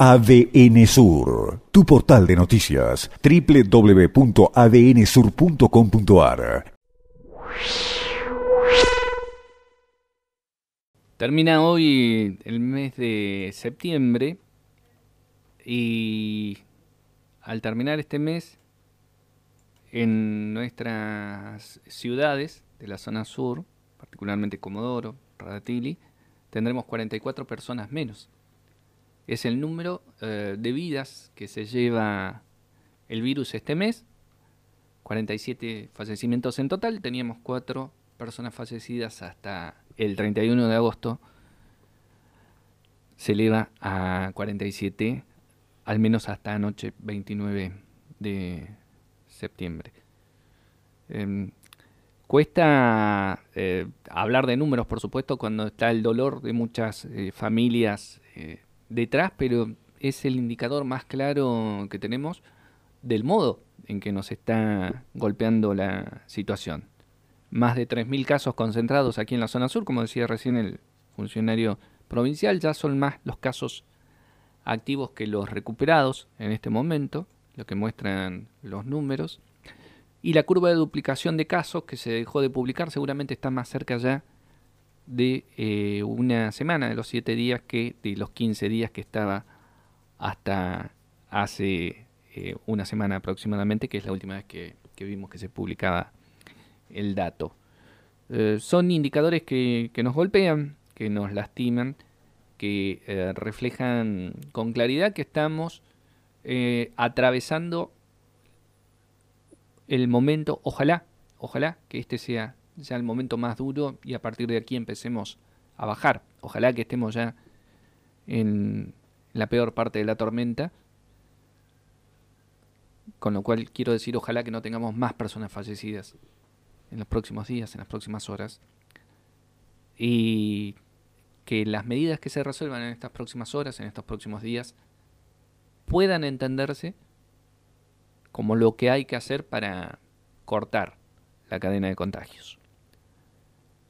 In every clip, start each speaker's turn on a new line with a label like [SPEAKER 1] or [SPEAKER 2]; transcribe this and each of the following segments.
[SPEAKER 1] ADN Sur, tu portal de noticias, www.adnsur.com.ar.
[SPEAKER 2] Termina hoy el mes de septiembre y al terminar este mes en nuestras ciudades de la zona sur, particularmente Comodoro, Radatili, tendremos 44 personas menos es el número eh, de vidas que se lleva el virus este mes. 47 fallecimientos en total. Teníamos 4 personas fallecidas hasta el 31 de agosto. Se eleva a 47, al menos hasta anoche, 29 de septiembre. Em, cuesta eh, hablar de números, por supuesto, cuando está el dolor de muchas eh, familias detrás, pero es el indicador más claro que tenemos del modo en que nos está golpeando la situación. Más de 3.000 casos concentrados aquí en la zona sur, como decía recién el funcionario provincial, ya son más los casos activos que los recuperados en este momento, lo que muestran los números. Y la curva de duplicación de casos que se dejó de publicar seguramente está más cerca ya de eh, una semana, de los 7 días que, de los 15 días que estaba hasta hace eh, una semana aproximadamente, que es la última vez que, vimos que se publicaba el dato. Eh, son indicadores que, que, nos golpean, que nos lastiman, que reflejan con claridad que estamos atravesando el momento, ojalá, ojalá que este sea ya el momento más duro y a partir de aquí empecemos a bajar. Ojalá que estemos ya en la peor parte de la tormenta. Con lo cual quiero decir, ojalá que no tengamos más personas fallecidas en los próximos días, en las próximas horas. Y que las medidas que se resuelvan en estas próximas horas, en estos próximos días, puedan entenderse como lo que hay que hacer para cortar la cadena de contagios.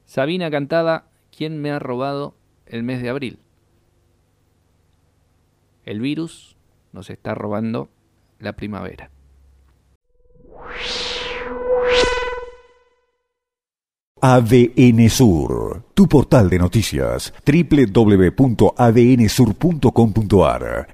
[SPEAKER 2] Sabina cantaba ¿Quién me ha robado el mes de abril? El virus nos está robando la primavera.
[SPEAKER 1] ADN Sur, tu portal de noticias, www.adnsur.com.ar